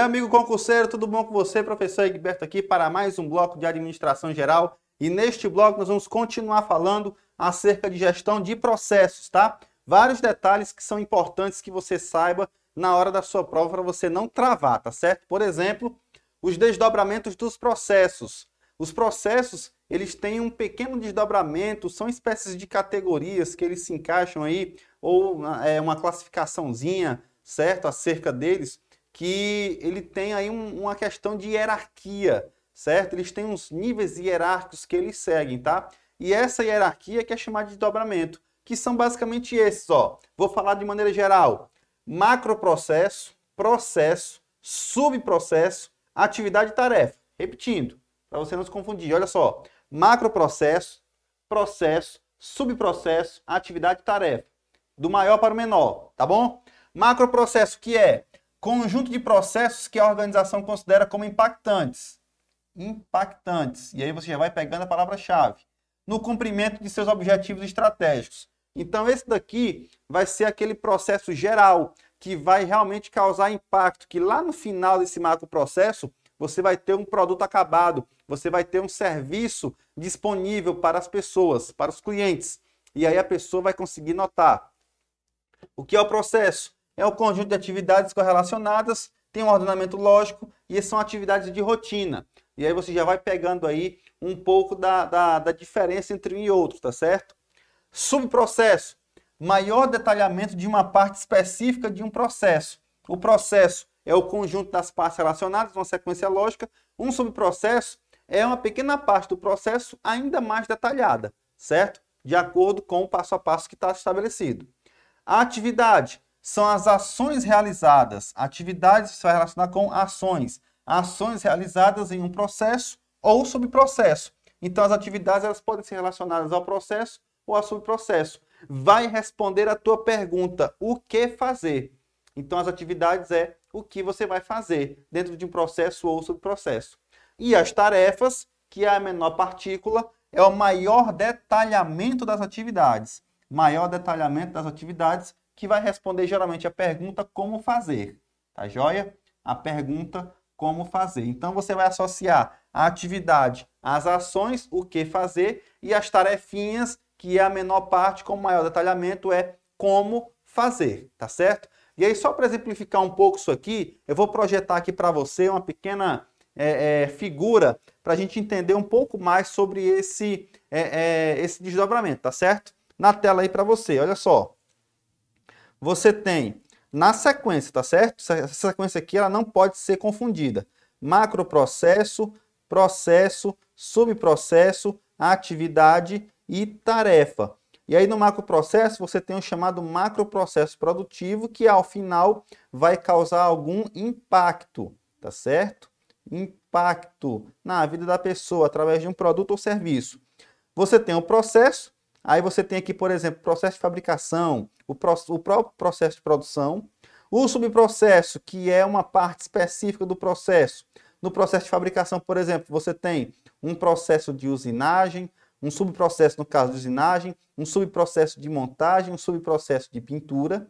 Meu amigo concurseiro, tudo bom com você? Professor Egberto aqui para mais um bloco de administração geral. E neste bloco nós vamos continuar falando acerca de gestão de processos, tá? Vários detalhes que são importantes que você saiba na hora da sua prova para você não travar, tá certo? Por exemplo, os desdobramentos dos processos. Os processos, eles têm um pequeno desdobramento, são espécies de categorias que eles se encaixam aí, ou é, uma classificaçãozinha, certo? Acerca deles que ele tem aí um, uma questão de hierarquia, certo? Eles têm uns níveis hierárquicos que eles seguem, tá? E essa hierarquia que é chamada de dobramento, que são basicamente esses, ó. Vou falar de maneira geral. Macroprocesso, processo, subprocesso, atividade e tarefa. Repetindo, para você não se confundir. Olha só. Macroprocesso, processo, subprocesso, atividade e tarefa. Do maior para o menor, tá bom? Macroprocesso que é Conjunto de processos que a organização considera como impactantes. Impactantes. E aí você já vai pegando a palavra-chave. No cumprimento de seus objetivos estratégicos. Então, esse daqui vai ser aquele processo geral que vai realmente causar impacto, que lá no final desse macro processo você vai ter um produto acabado, você vai ter um serviço disponível para as pessoas, para os clientes. E aí a pessoa vai conseguir notar. O que é o processo? É o conjunto de atividades correlacionadas, tem um ordenamento lógico e são atividades de rotina. E aí você já vai pegando aí um pouco da, da, da diferença entre um e outro, tá certo? Subprocesso, maior detalhamento de uma parte específica de um processo. O processo é o conjunto das partes relacionadas, uma sequência lógica. Um subprocesso é uma pequena parte do processo ainda mais detalhada, certo? De acordo com o passo a passo que está estabelecido. A atividade são as ações realizadas. Atividades se vai relacionar com ações. Ações realizadas em um processo ou subprocesso. Então, as atividades elas podem ser relacionadas ao processo ou ao subprocesso. Vai responder a tua pergunta, o que fazer? Então, as atividades é o que você vai fazer dentro de um processo ou subprocesso. E as tarefas, que é a menor partícula, é o maior detalhamento das atividades. Maior detalhamento das atividades que vai responder geralmente a pergunta como fazer, tá joia? A pergunta como fazer. Então você vai associar a atividade às ações, o que fazer, e as tarefinhas, que é a menor parte, com maior detalhamento, é como fazer, tá certo? E aí, só para exemplificar um pouco isso aqui, eu vou projetar aqui para você uma pequena é, é, figura para a gente entender um pouco mais sobre esse, é, é esse desdobramento, tá certo? Na tela aí para você, olha só você tem na sequência, tá certo? Essa sequência aqui ela não pode ser confundida. Macroprocesso, processo, subprocesso, atividade e tarefa. E aí no macroprocesso você tem o chamado macroprocesso produtivo que ao final vai causar algum impacto, tá certo? Impacto na vida da pessoa através de um produto ou serviço. Você tem o processo, Aí você tem aqui, por exemplo, processo de fabricação, o, pro, o próprio processo de produção, o subprocesso, que é uma parte específica do processo. No processo de fabricação, por exemplo, você tem um processo de usinagem, um subprocesso no caso de usinagem, um subprocesso de montagem, um subprocesso de pintura.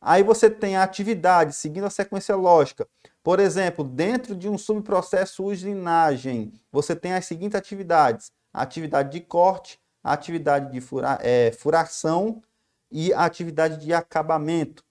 Aí você tem a atividade, seguindo a sequência lógica. Por exemplo, dentro de um subprocesso usinagem, você tem as seguintes atividades: a atividade de corte, a atividade de fura, é, furação e a atividade de acabamento.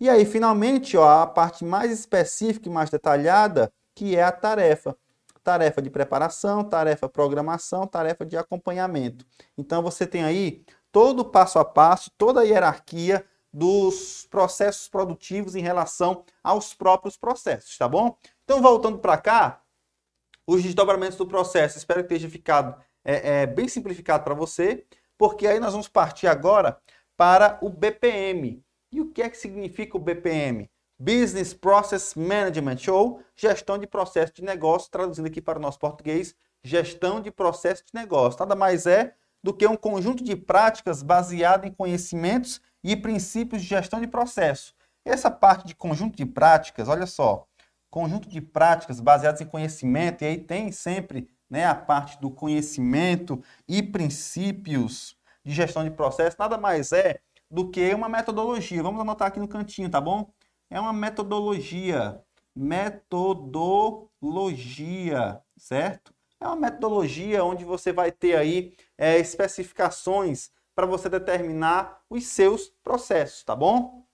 E aí, finalmente, ó, a parte mais específica e mais detalhada, que é a tarefa. Tarefa de preparação, tarefa programação, tarefa de acompanhamento. Então, você tem aí todo o passo a passo, toda a hierarquia dos processos produtivos em relação aos próprios processos, tá bom? Então, voltando para cá, os desdobramentos do processo, espero que tenha ficado é, é bem simplificado para você, porque aí nós vamos partir agora para o BPM. E o que é que significa o BPM? Business Process Management, ou gestão de processo de negócio, traduzindo aqui para o nosso português, gestão de processo de negócio. Nada mais é do que um conjunto de práticas baseado em conhecimentos e princípios de gestão de processo. Essa parte de conjunto de práticas, olha só, conjunto de práticas baseadas em conhecimento, e aí tem sempre né, a parte do conhecimento e princípios de gestão de processo, nada mais é do que uma metodologia. Vamos anotar aqui no cantinho, tá bom? É uma metodologia, metodologia, certo? É uma metodologia onde você vai ter aí é, especificações para você determinar os seus processos, tá bom?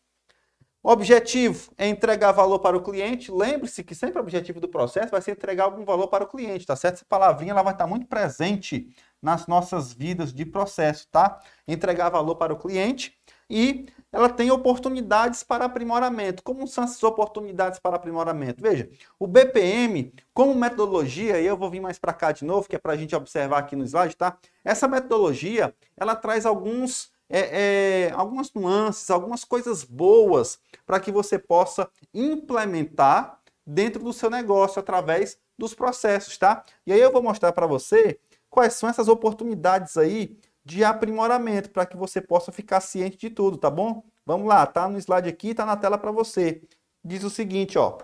O objetivo é entregar valor para o cliente. Lembre-se que sempre o objetivo do processo vai ser entregar algum valor para o cliente, tá certo? Essa palavrinha ela vai estar muito presente nas nossas vidas de processo, tá? Entregar valor para o cliente e ela tem oportunidades para aprimoramento. Como são essas oportunidades para aprimoramento? Veja, o BPM, como metodologia, e eu vou vir mais para cá de novo, que é para a gente observar aqui no slide, tá? Essa metodologia, ela traz alguns é, é, algumas nuances, algumas coisas boas para que você possa implementar dentro do seu negócio através dos processos, tá? E aí eu vou mostrar para você quais são essas oportunidades aí de aprimoramento para que você possa ficar ciente de tudo, tá bom? Vamos lá, tá no slide aqui, tá na tela para você. Diz o seguinte, ó.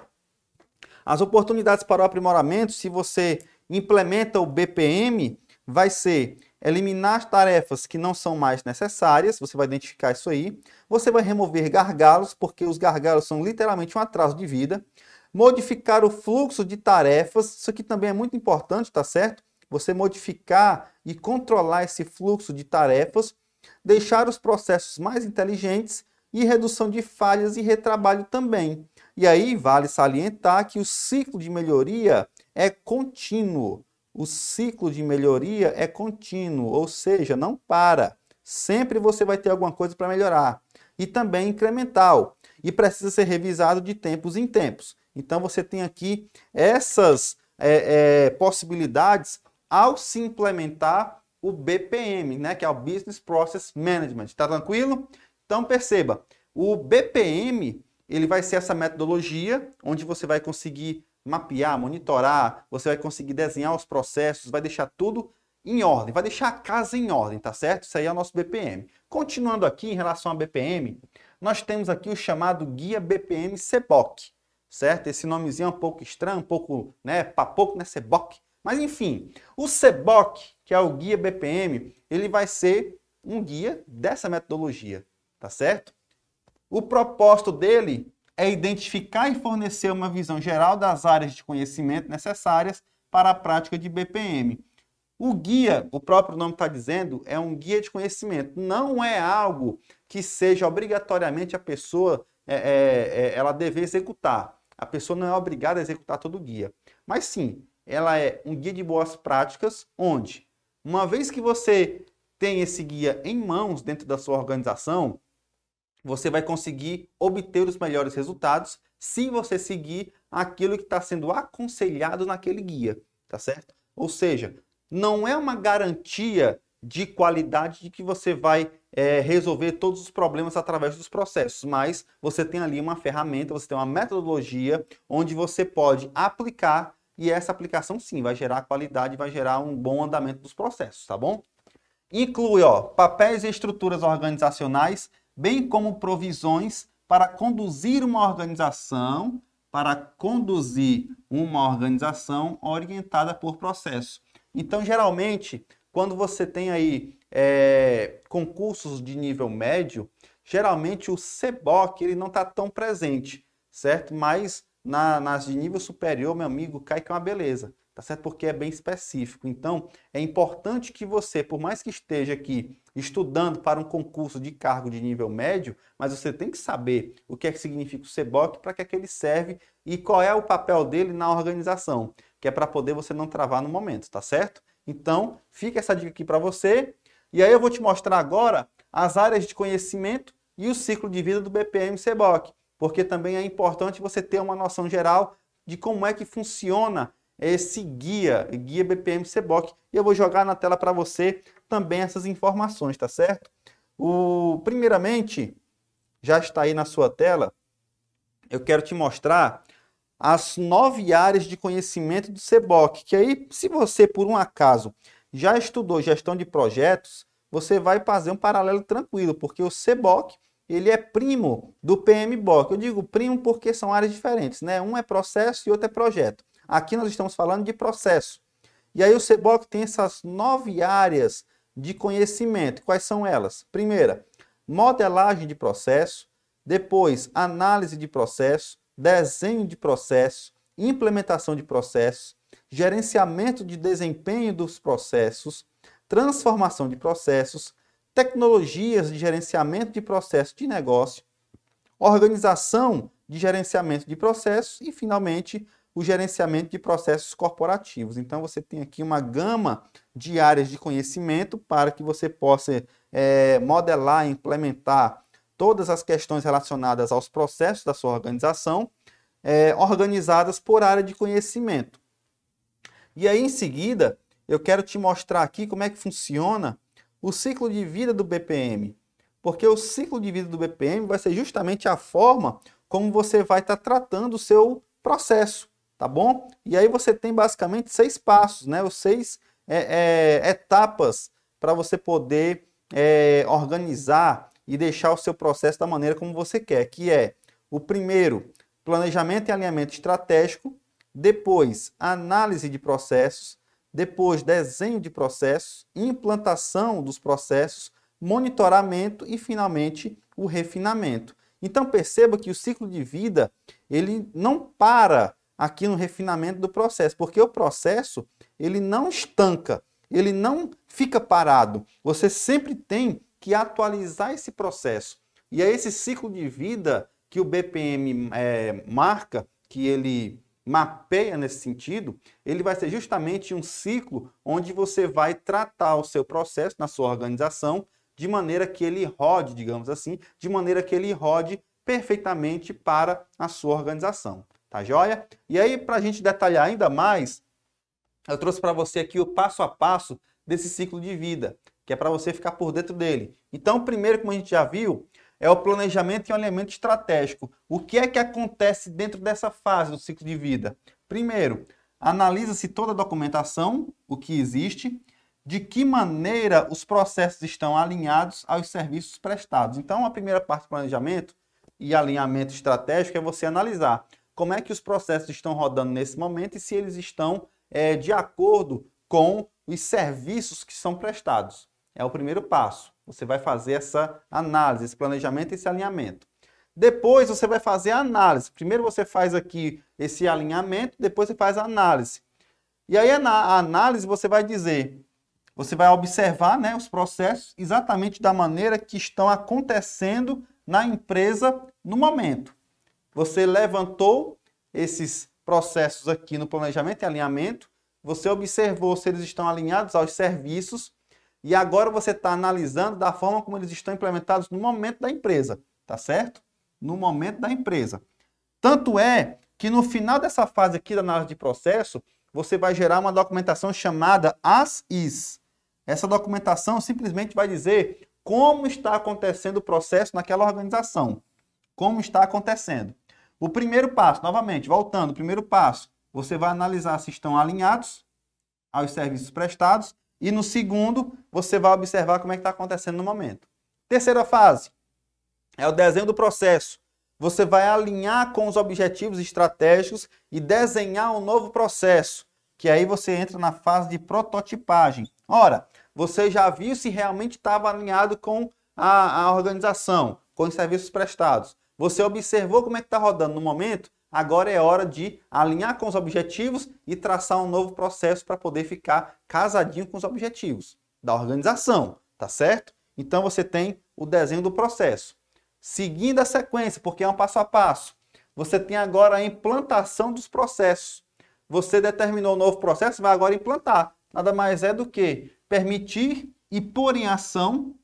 As oportunidades para o aprimoramento, se você implementa o BPM, vai ser eliminar as tarefas que não são mais necessárias, você vai identificar isso aí. Você vai remover gargalos, porque os gargalos são literalmente um atraso de vida. Modificar o fluxo de tarefas, isso aqui também é muito importante, tá certo? Você modificar e controlar esse fluxo de tarefas, deixar os processos mais inteligentes e redução de falhas e retrabalho também. E aí vale salientar que o ciclo de melhoria é contínuo o ciclo de melhoria é contínuo, ou seja, não para. Sempre você vai ter alguma coisa para melhorar. E também incremental. E precisa ser revisado de tempos em tempos. Então você tem aqui essas é, é, possibilidades ao se implementar o BPM, né, que é o Business Process Management. Está tranquilo? Então perceba, o BPM ele vai ser essa metodologia onde você vai conseguir mapear, monitorar, você vai conseguir desenhar os processos, vai deixar tudo em ordem, vai deixar a casa em ordem, tá certo? Isso aí é o nosso BPM. Continuando aqui em relação a BPM, nós temos aqui o chamado Guia BPM CEBOC, certo? Esse nomezinho é um pouco estranho, um pouco, né, para pouco, né, CEBOC. Mas enfim, o CEBOC, que é o Guia BPM, ele vai ser um guia dessa metodologia, tá certo? O propósito dele é identificar e fornecer uma visão geral das áreas de conhecimento necessárias para a prática de BPM. O guia, o próprio nome está dizendo, é um guia de conhecimento. Não é algo que seja obrigatoriamente a pessoa é, é, é, ela deve executar. A pessoa não é obrigada a executar todo o guia. Mas sim, ela é um guia de boas práticas, onde, uma vez que você tem esse guia em mãos dentro da sua organização, você vai conseguir obter os melhores resultados se você seguir aquilo que está sendo aconselhado naquele guia, tá certo? Ou seja, não é uma garantia de qualidade de que você vai é, resolver todos os problemas através dos processos, mas você tem ali uma ferramenta, você tem uma metodologia onde você pode aplicar e essa aplicação sim vai gerar qualidade, vai gerar um bom andamento dos processos, tá bom? Inclui ó, papéis e estruturas organizacionais bem como provisões para conduzir uma organização, para conduzir uma organização orientada por processo. Então, geralmente, quando você tem aí é, concursos de nível médio, geralmente o CEBOC ele não está tão presente, certo? Mas na, nas de nível superior, meu amigo, cai que é uma beleza tá certo? Porque é bem específico. Então, é importante que você, por mais que esteja aqui estudando para um concurso de cargo de nível médio, mas você tem que saber o que é que significa o CEBOC, para que é que ele serve e qual é o papel dele na organização, que é para poder você não travar no momento, tá certo? Então, fica essa dica aqui para você. E aí eu vou te mostrar agora as áreas de conhecimento e o ciclo de vida do BPM CEBOC, porque também é importante você ter uma noção geral de como é que funciona esse guia, guia BPM CBOC, e eu vou jogar na tela para você também essas informações, tá certo? O, primeiramente, já está aí na sua tela, eu quero te mostrar as nove áreas de conhecimento do CBOC, que aí, se você, por um acaso, já estudou gestão de projetos, você vai fazer um paralelo tranquilo, porque o CBOC, ele é primo do PMBOK. Eu digo primo porque são áreas diferentes, né? Um é processo e outro é projeto. Aqui nós estamos falando de processo. E aí o CEBOC tem essas nove áreas de conhecimento. Quais são elas? Primeira, modelagem de processo. Depois, análise de processo. desenho de processo, implementação de processos, gerenciamento de desempenho dos processos, transformação de processos, tecnologias de gerenciamento de processos de negócio, organização de gerenciamento de processos e, finalmente, o gerenciamento de processos corporativos. Então, você tem aqui uma gama de áreas de conhecimento para que você possa é, modelar e implementar todas as questões relacionadas aos processos da sua organização, é, organizadas por área de conhecimento. E aí, em seguida, eu quero te mostrar aqui como é que funciona o ciclo de vida do BPM. Porque o ciclo de vida do BPM vai ser justamente a forma como você vai estar tá tratando o seu processo, tá bom? E aí você tem basicamente seis passos, né? Os seis é, é, etapas para você poder é, organizar e deixar o seu processo da maneira como você quer, que é o primeiro, planejamento e alinhamento estratégico, depois análise de processos, depois desenho de processos, implantação dos processos, monitoramento e finalmente o refinamento. Então perceba que o ciclo de vida ele não para aqui no refinamento do processo, porque o processo ele não estanca, ele não fica parado. Você sempre tem que atualizar esse processo. E é esse ciclo de vida que o BPM é, marca, que ele mapeia nesse sentido, ele vai ser justamente um ciclo onde você vai tratar o seu processo na sua organização de maneira que ele rode, digamos assim, de maneira que ele rode perfeitamente para a sua organização. Tá joia? E aí, para a gente detalhar ainda mais, eu trouxe para você aqui o passo a passo desse ciclo de vida, que é para você ficar por dentro dele. Então, primeiro, como a gente já viu, é o planejamento e o alinhamento estratégico. O que é que acontece dentro dessa fase do ciclo de vida? Primeiro, analisa-se toda a documentação, o que existe, de que maneira os processos estão alinhados aos serviços prestados. Então, a primeira parte do planejamento e alinhamento estratégico é você analisar como é que os processos estão rodando nesse momento e se eles estão é, de acordo com os serviços que são prestados. É o primeiro passo. Você vai fazer essa análise, esse planejamento e esse alinhamento. Depois você vai fazer a análise. Primeiro você faz aqui esse alinhamento, depois você faz a análise. E aí na análise você vai dizer, você vai observar né, os processos exatamente da maneira que estão acontecendo na empresa no momento. Você levantou esses processos aqui no planejamento e alinhamento, você observou se eles estão alinhados aos serviços e agora você está analisando da forma como eles estão implementados no momento da empresa, tá certo? No momento da empresa. Tanto é que no final dessa fase aqui da análise de processo, você vai gerar uma documentação chamada as-is. Essa documentação simplesmente vai dizer como está acontecendo o processo naquela organização. Como está acontecendo. O primeiro passo, novamente, voltando, o primeiro passo, você vai analisar se estão alinhados aos serviços prestados e no segundo, você vai observar como é que está acontecendo no momento. Terceira fase é o desenho do processo. Você vai alinhar com os objetivos estratégicos e desenhar um novo processo, que aí você entra na fase de prototipagem. Ora, você já viu se realmente estava alinhado com a, a organização, com os serviços prestados. Você observou como é que está rodando no momento, Agora é hora de alinhar com os objetivos e traçar um novo processo para poder ficar casadinho com os objetivos da organização, tá certo? Então você tem o desenho do processo. Seguindo a sequência, porque é um passo a passo, você tem agora a implantação dos processos. Você determinou um novo processo, vai agora implantar. Nada mais é do que permitir e pôr em ação,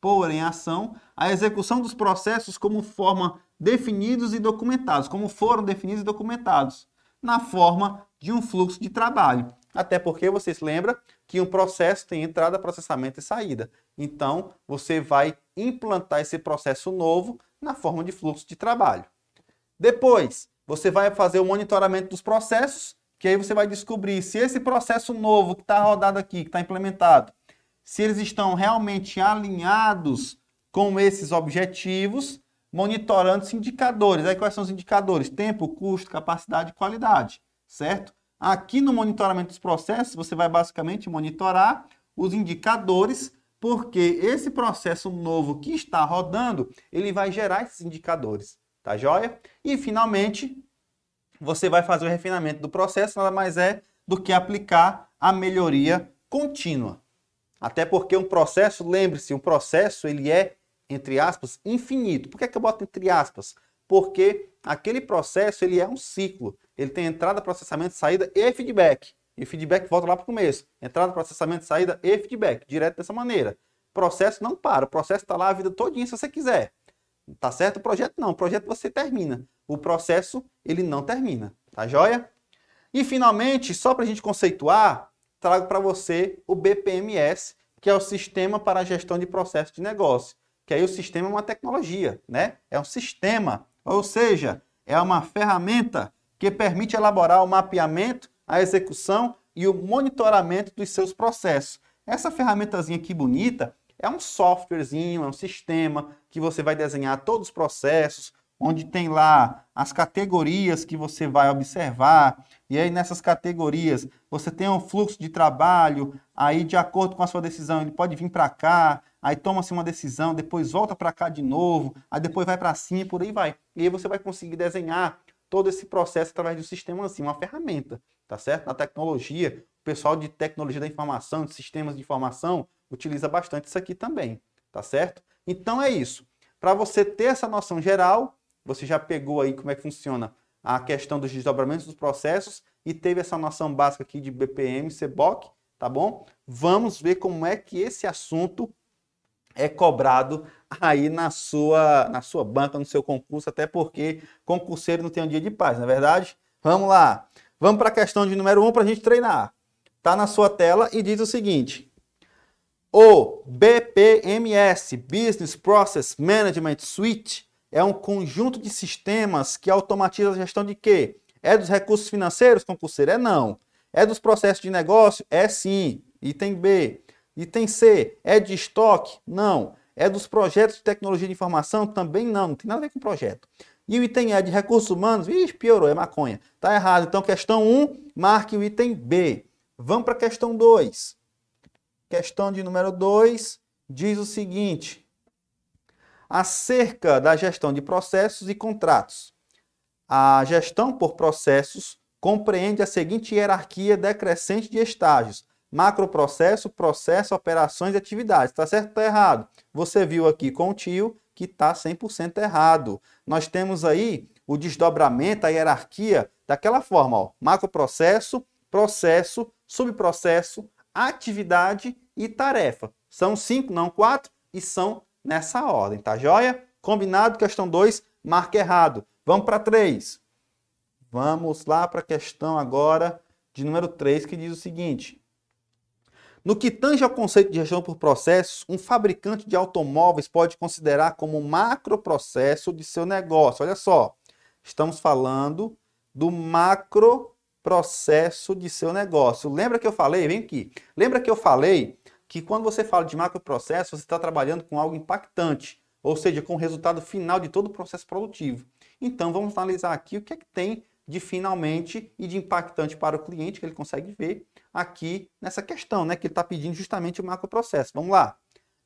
pôr em ação a execução dos processos como forma definidos e documentados, como foram definidos e documentados, na forma de um fluxo de trabalho. Até porque você se lembra que um processo tem entrada, processamento e saída. Então, você vai implantar esse processo novo na forma de fluxo de trabalho. Depois, você vai fazer o monitoramento dos processos, que aí você vai descobrir se esse processo novo que está rodado aqui, que está implementado, se eles estão realmente alinhados com esses objetivos monitorando os indicadores. Aí quais são os indicadores? Tempo, custo, capacidade e qualidade, certo? Aqui no monitoramento dos processos, você vai basicamente monitorar os indicadores, porque esse processo novo que está rodando, ele vai gerar esses indicadores, tá joia? E finalmente, você vai fazer o refinamento do processo, nada mais é do que aplicar a melhoria contínua. Até porque um processo, lembre-se, um processo ele é, entre aspas, infinito. Por que, é que eu boto entre aspas? Porque aquele processo ele é um ciclo. Ele tem entrada, processamento, saída e feedback. E feedback volta lá para o começo. Entrada, processamento, saída e feedback. Direto dessa maneira. O processo não para. O processo está lá a vida todinha se você quiser. Tá certo? O projeto não. O projeto você termina. O processo, ele não termina. Tá joia? E finalmente, só para a gente conceituar, trago para você o BPMS, que é o Sistema para a Gestão de Processos de Negócio. Que aí o sistema é uma tecnologia, né? É um sistema, ou seja, é uma ferramenta que permite elaborar o mapeamento, a execução e o monitoramento dos seus processos. Essa ferramentazinha aqui bonita é um softwarezinho, é um sistema que você vai desenhar todos os processos, onde tem lá as categorias que você vai observar, e aí nessas categorias você tem um fluxo de trabalho, aí de acordo com a sua decisão, ele pode vir para cá, aí toma-se uma decisão, depois volta para cá de novo, aí depois vai para cima e por aí vai. E aí você vai conseguir desenhar todo esse processo através de um sistema assim, uma ferramenta, tá certo? Na tecnologia, o pessoal de tecnologia da informação, de sistemas de informação, utiliza bastante isso aqui também, tá certo? Então é isso. Para você ter essa noção geral, você já pegou aí como é que funciona a questão dos desdobramentos dos processos e teve essa noção básica aqui de BPM, CBOC, tá bom? Vamos ver como é que esse assunto é cobrado aí na sua, na sua banca, no seu concurso, até porque concurseiro não tem um dia de paz, não é verdade? Vamos lá. Vamos para a questão de número 1 um para a gente treinar. Tá na sua tela e diz o seguinte: o BPMS, Business Process Management Suite, é um conjunto de sistemas que automatiza a gestão de quê? É dos recursos financeiros, concurseiro? É não. É dos processos de negócio? É sim. Item B. Item C. É de estoque? Não. É dos projetos de tecnologia de informação? Também não. Não tem nada a ver com projeto. E o item E de recursos humanos? Ixi, piorou, é maconha. Tá errado. Então, questão 1, marque o item B. Vamos para a questão 2. Questão de número 2 diz o seguinte: acerca da gestão de processos e contratos. A gestão por processos compreende a seguinte hierarquia decrescente de estágios: macroprocesso, processo, operações e atividades. Está certo ou está errado? Você viu aqui com o tio que está 100% errado. Nós temos aí o desdobramento, a hierarquia daquela forma: ó, macroprocesso, processo, subprocesso, atividade e tarefa. São cinco, não quatro, e são nessa ordem, tá joia? Combinado? Questão 2, marca errado. Vamos para 3. Vamos lá para a questão agora de número 3, que diz o seguinte. No que tange ao conceito de gestão por processos, um fabricante de automóveis pode considerar como macroprocesso de seu negócio. Olha só, estamos falando do macroprocesso de seu negócio. Lembra que eu falei? Vem aqui. Lembra que eu falei que quando você fala de macroprocesso, você está trabalhando com algo impactante, ou seja, com o resultado final de todo o processo produtivo. Então, vamos analisar aqui o que é que tem de finalmente e de impactante para o cliente, que ele consegue ver aqui nessa questão, né? Que ele está pedindo justamente o macroprocesso. Vamos lá.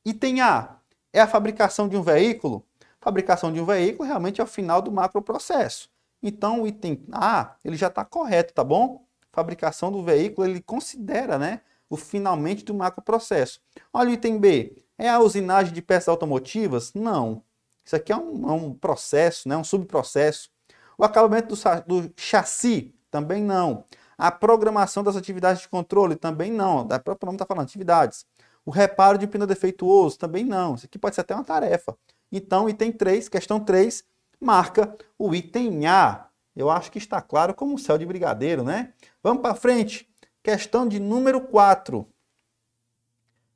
Item A é a fabricação de um veículo. Fabricação de um veículo realmente é o final do macroprocesso. Então, o item A, ele já está correto, tá bom? Fabricação do veículo, ele considera, né? O finalmente do macroprocesso. Olha o item B. É a usinagem de peças automotivas? Não. Isso aqui é um, é um processo, né? um subprocesso. O acabamento do, do chassi? Também não. A programação das atividades de controle? Também não. Da própria nome está falando, atividades. O reparo de pneu defeituoso? Também não. Isso aqui pode ser até uma tarefa. Então, item 3, questão 3, marca o item A. Eu acho que está claro como o céu de brigadeiro, né? Vamos para frente. Questão de número 4.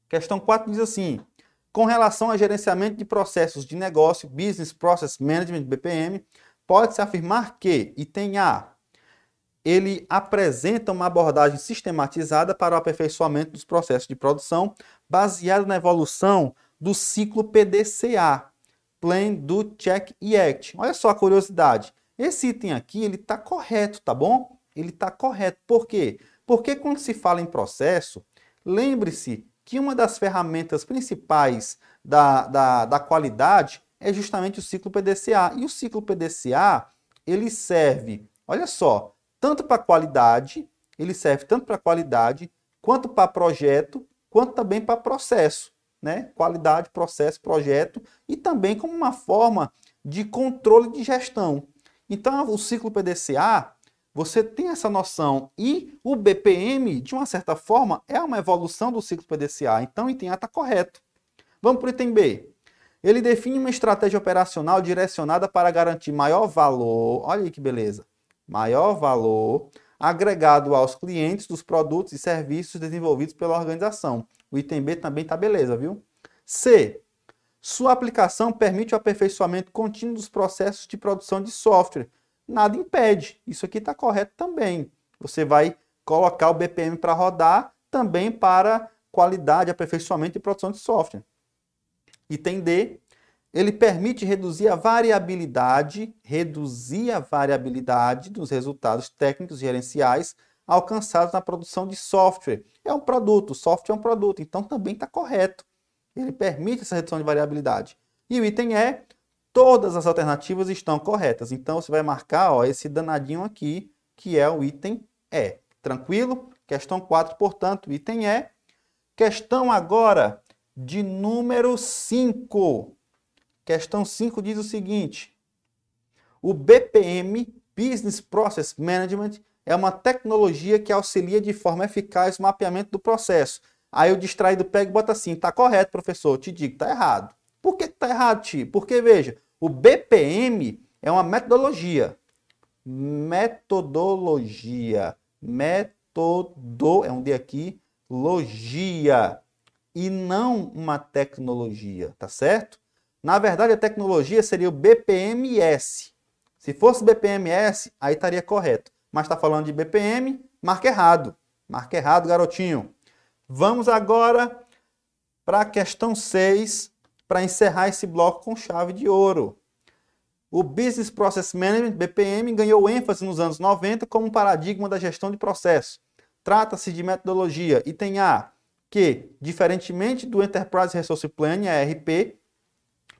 Questão 4 diz assim: com relação ao gerenciamento de processos de negócio, Business Process Management, BPM, pode-se afirmar que, item A, ele apresenta uma abordagem sistematizada para o aperfeiçoamento dos processos de produção, baseado na evolução do ciclo PDCA, Plan, Do, Check e Act. Olha só a curiosidade. Esse item aqui, ele está correto, tá bom? Ele está correto. Por quê? Porque quando se fala em processo, lembre-se que uma das ferramentas principais da, da, da qualidade é justamente o ciclo PDCA. E o ciclo PDCA, ele serve, olha só, tanto para qualidade, ele serve tanto para qualidade, quanto para projeto, quanto também para processo, né? Qualidade, processo, projeto e também como uma forma de controle de gestão. Então, o ciclo PDCA, você tem essa noção e o BPM, de uma certa forma, é uma evolução do ciclo PDCA. Então, o item A está correto. Vamos para o item B. Ele define uma estratégia operacional direcionada para garantir maior valor, olha aí que beleza, maior valor agregado aos clientes dos produtos e serviços desenvolvidos pela organização. O item B também está beleza, viu? C. Sua aplicação permite o aperfeiçoamento contínuo dos processos de produção de software. Nada impede. Isso aqui está correto também. Você vai colocar o BPM para rodar também para qualidade, aperfeiçoamento e produção de software. Item D, ele permite reduzir a variabilidade, reduzir a variabilidade dos resultados técnicos gerenciais alcançados na produção de software. É um produto, software é um produto, então também está correto. Ele permite essa redução de variabilidade. E o item é, todas as alternativas estão corretas. Então você vai marcar ó, esse danadinho aqui, que é o item E. Tranquilo? Questão 4, portanto, item E. Questão agora de número 5. Questão 5 diz o seguinte: o BPM, Business Process Management, é uma tecnologia que auxilia de forma eficaz o mapeamento do processo. Aí o distraído pega e bota assim: tá correto, professor, eu te digo, tá errado. Por que tá errado, tio? Porque, veja, o BPM é uma metodologia. Metodologia. Metodo, é um D aqui, logia e não uma tecnologia, tá certo? Na verdade, a tecnologia seria o BPMS. Se fosse BPMS, aí estaria correto. Mas está falando de BPM, marca errado. Marca errado, garotinho. Vamos agora para a questão 6, para encerrar esse bloco com chave de ouro. O Business Process Management, BPM, ganhou ênfase nos anos 90 como paradigma da gestão de processo. Trata-se de metodologia. Item A que, diferentemente do Enterprise Resource Planning, ERP,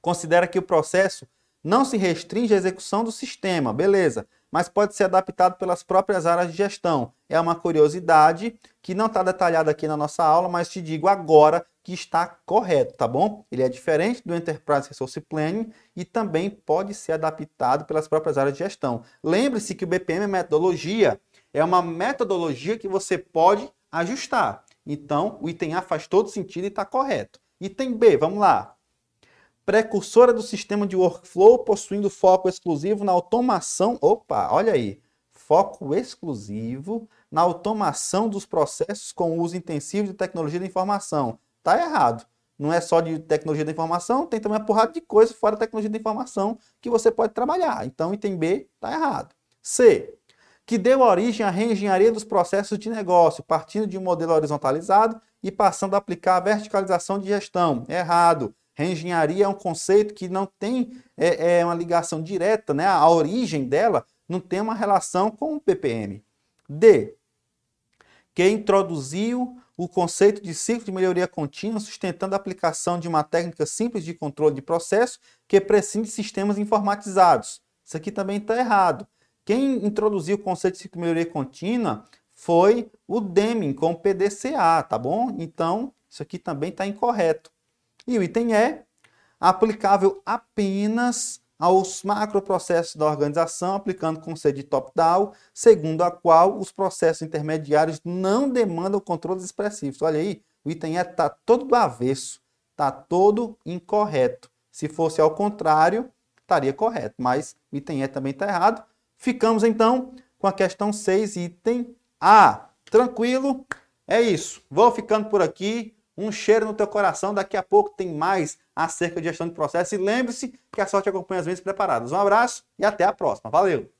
considera que o processo não se restringe à execução do sistema, beleza, mas pode ser adaptado pelas próprias áreas de gestão. É uma curiosidade que não está detalhada aqui na nossa aula, mas te digo agora que está correto, tá bom? Ele é diferente do Enterprise Resource Planning e também pode ser adaptado pelas próprias áreas de gestão. Lembre-se que o BPM é metodologia, é uma metodologia que você pode ajustar. Então, o item A faz todo sentido e está correto. Item B, vamos lá. Precursora do sistema de workflow, possuindo foco exclusivo na automação. Opa, olha aí. Foco exclusivo na automação dos processos com uso intensivo de tecnologia da informação. Tá errado. Não é só de tecnologia da informação, tem também uma porrada de coisa fora da tecnologia da informação que você pode trabalhar. Então, item B está errado. C que deu origem à reengenharia dos processos de negócio, partindo de um modelo horizontalizado e passando a aplicar a verticalização de gestão. Errado. Reengenharia é um conceito que não tem é, é uma ligação direta, né? a origem dela não tem uma relação com o PPM. D. Que introduziu o conceito de ciclo de melhoria contínua, sustentando a aplicação de uma técnica simples de controle de processo que prescinde de sistemas informatizados. Isso aqui também está errado. Quem introduziu o conceito de melhoria contínua foi o Deming com o PDCA, tá bom? Então, isso aqui também está incorreto. E o item é aplicável apenas aos macroprocessos da organização, aplicando o conceito de top-down, segundo a qual os processos intermediários não demandam controles expressivos. Olha aí, o item E está todo do avesso, está todo incorreto. Se fosse ao contrário, estaria correto, mas o item E também está errado. Ficamos então com a questão 6, item A. Tranquilo? É isso. Vou ficando por aqui. Um cheiro no teu coração. Daqui a pouco tem mais acerca de gestão de processo. E lembre-se que a sorte acompanha as vezes preparadas. Um abraço e até a próxima. Valeu!